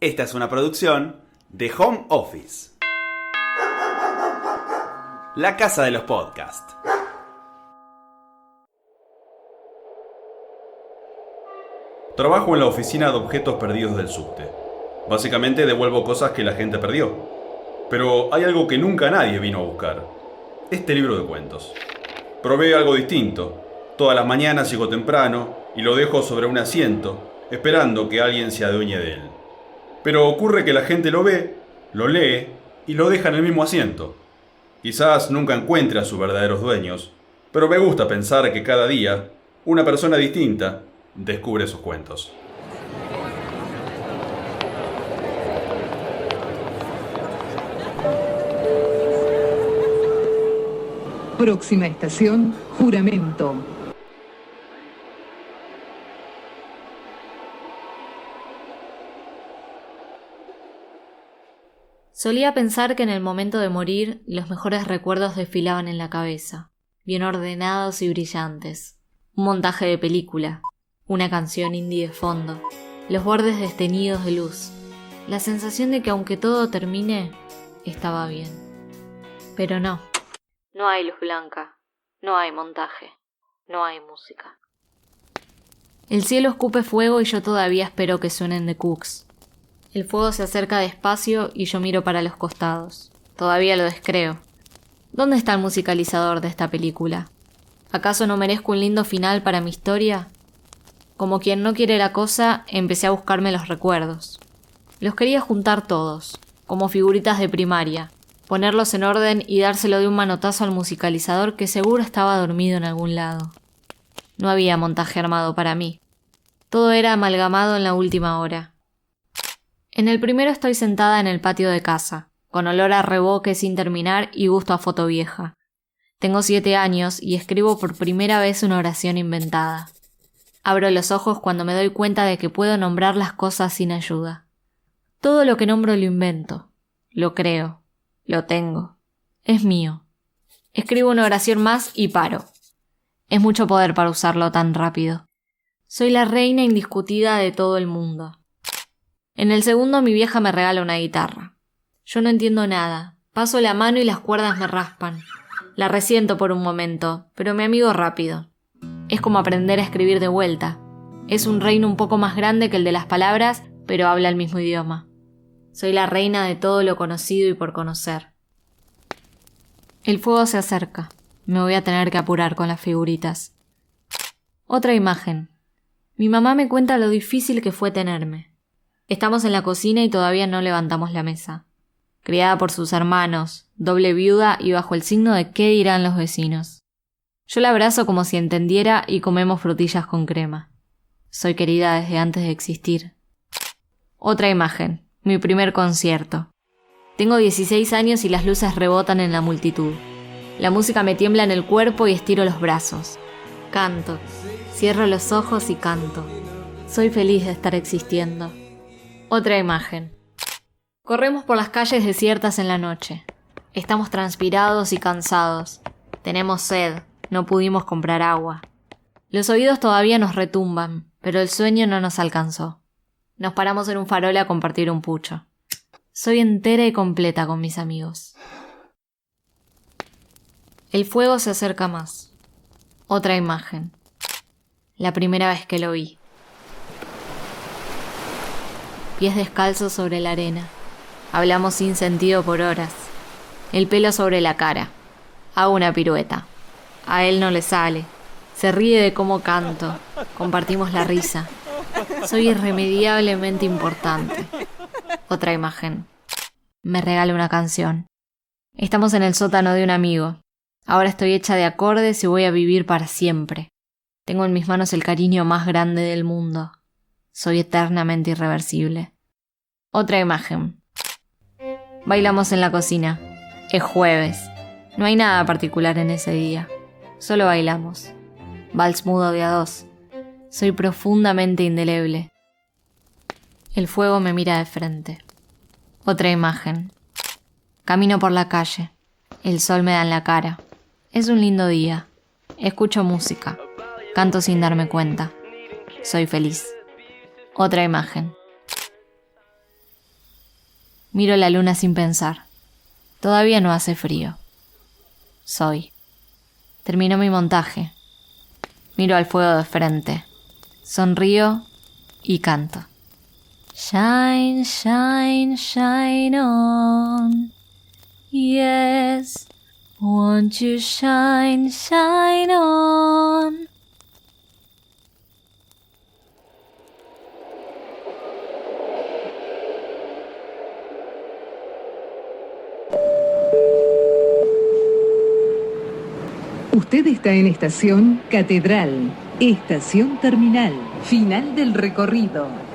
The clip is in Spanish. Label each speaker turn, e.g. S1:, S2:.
S1: Esta es una producción de Home Office. La casa de los podcasts.
S2: Trabajo en la oficina de objetos perdidos del subte. Básicamente devuelvo cosas que la gente perdió. Pero hay algo que nunca nadie vino a buscar. Este libro de cuentos. Probé algo distinto. Todas las mañanas llego temprano y lo dejo sobre un asiento, esperando que alguien se adueñe de él. Pero ocurre que la gente lo ve, lo lee y lo deja en el mismo asiento. Quizás nunca encuentre a sus verdaderos dueños, pero me gusta pensar que cada día una persona distinta descubre sus cuentos.
S3: Próxima estación, juramento.
S4: Solía pensar que en el momento de morir los mejores recuerdos desfilaban en la cabeza, bien ordenados y brillantes. Un montaje de película, una canción indie de fondo, los bordes desteñidos de luz, la sensación de que aunque todo termine, estaba bien. Pero no, no hay luz blanca, no hay montaje, no hay música. El cielo escupe fuego y yo todavía espero que suenen de Cooks. El fuego se acerca despacio y yo miro para los costados. Todavía lo descreo. ¿Dónde está el musicalizador de esta película? ¿Acaso no merezco un lindo final para mi historia? Como quien no quiere la cosa, empecé a buscarme los recuerdos. Los quería juntar todos, como figuritas de primaria, ponerlos en orden y dárselo de un manotazo al musicalizador que seguro estaba dormido en algún lado. No había montaje armado para mí. Todo era amalgamado en la última hora. En el primero estoy sentada en el patio de casa, con olor a reboque sin terminar y gusto a foto vieja. Tengo siete años y escribo por primera vez una oración inventada. Abro los ojos cuando me doy cuenta de que puedo nombrar las cosas sin ayuda. Todo lo que nombro lo invento, lo creo, lo tengo, es mío. Escribo una oración más y paro. Es mucho poder para usarlo tan rápido. Soy la reina indiscutida de todo el mundo. En el segundo mi vieja me regala una guitarra. Yo no entiendo nada. Paso la mano y las cuerdas me raspan. La resiento por un momento, pero me amigo rápido. Es como aprender a escribir de vuelta. Es un reino un poco más grande que el de las palabras, pero habla el mismo idioma. Soy la reina de todo lo conocido y por conocer. El fuego se acerca. Me voy a tener que apurar con las figuritas. Otra imagen. Mi mamá me cuenta lo difícil que fue tenerme. Estamos en la cocina y todavía no levantamos la mesa. Criada por sus hermanos, doble viuda y bajo el signo de qué dirán los vecinos. Yo la abrazo como si entendiera y comemos frutillas con crema. Soy querida desde antes de existir. Otra imagen, mi primer concierto. Tengo 16 años y las luces rebotan en la multitud. La música me tiembla en el cuerpo y estiro los brazos. Canto, cierro los ojos y canto. Soy feliz de estar existiendo. Otra imagen. Corremos por las calles desiertas en la noche. Estamos transpirados y cansados. Tenemos sed. No pudimos comprar agua. Los oídos todavía nos retumban, pero el sueño no nos alcanzó. Nos paramos en un farol a compartir un pucho. Soy entera y completa con mis amigos. El fuego se acerca más. Otra imagen. La primera vez que lo vi pies descalzos sobre la arena. Hablamos sin sentido por horas. El pelo sobre la cara. Hago una pirueta. A él no le sale. Se ríe de cómo canto. Compartimos la risa. Soy irremediablemente importante. Otra imagen. Me regala una canción. Estamos en el sótano de un amigo. Ahora estoy hecha de acordes y voy a vivir para siempre. Tengo en mis manos el cariño más grande del mundo. Soy eternamente irreversible. Otra imagen. Bailamos en la cocina. Es jueves. No hay nada particular en ese día. Solo bailamos. Vals mudo de a dos. Soy profundamente indeleble. El fuego me mira de frente. Otra imagen. Camino por la calle. El sol me da en la cara. Es un lindo día. Escucho música. Canto sin darme cuenta. Soy feliz. Otra imagen. Miro la luna sin pensar. Todavía no hace frío. Soy. Termino mi montaje. Miro al fuego de frente. Sonrío y canto. Shine, shine, shine on. Yes, won't you shine, shine on?
S3: Usted está en estación Catedral, estación terminal, final del recorrido.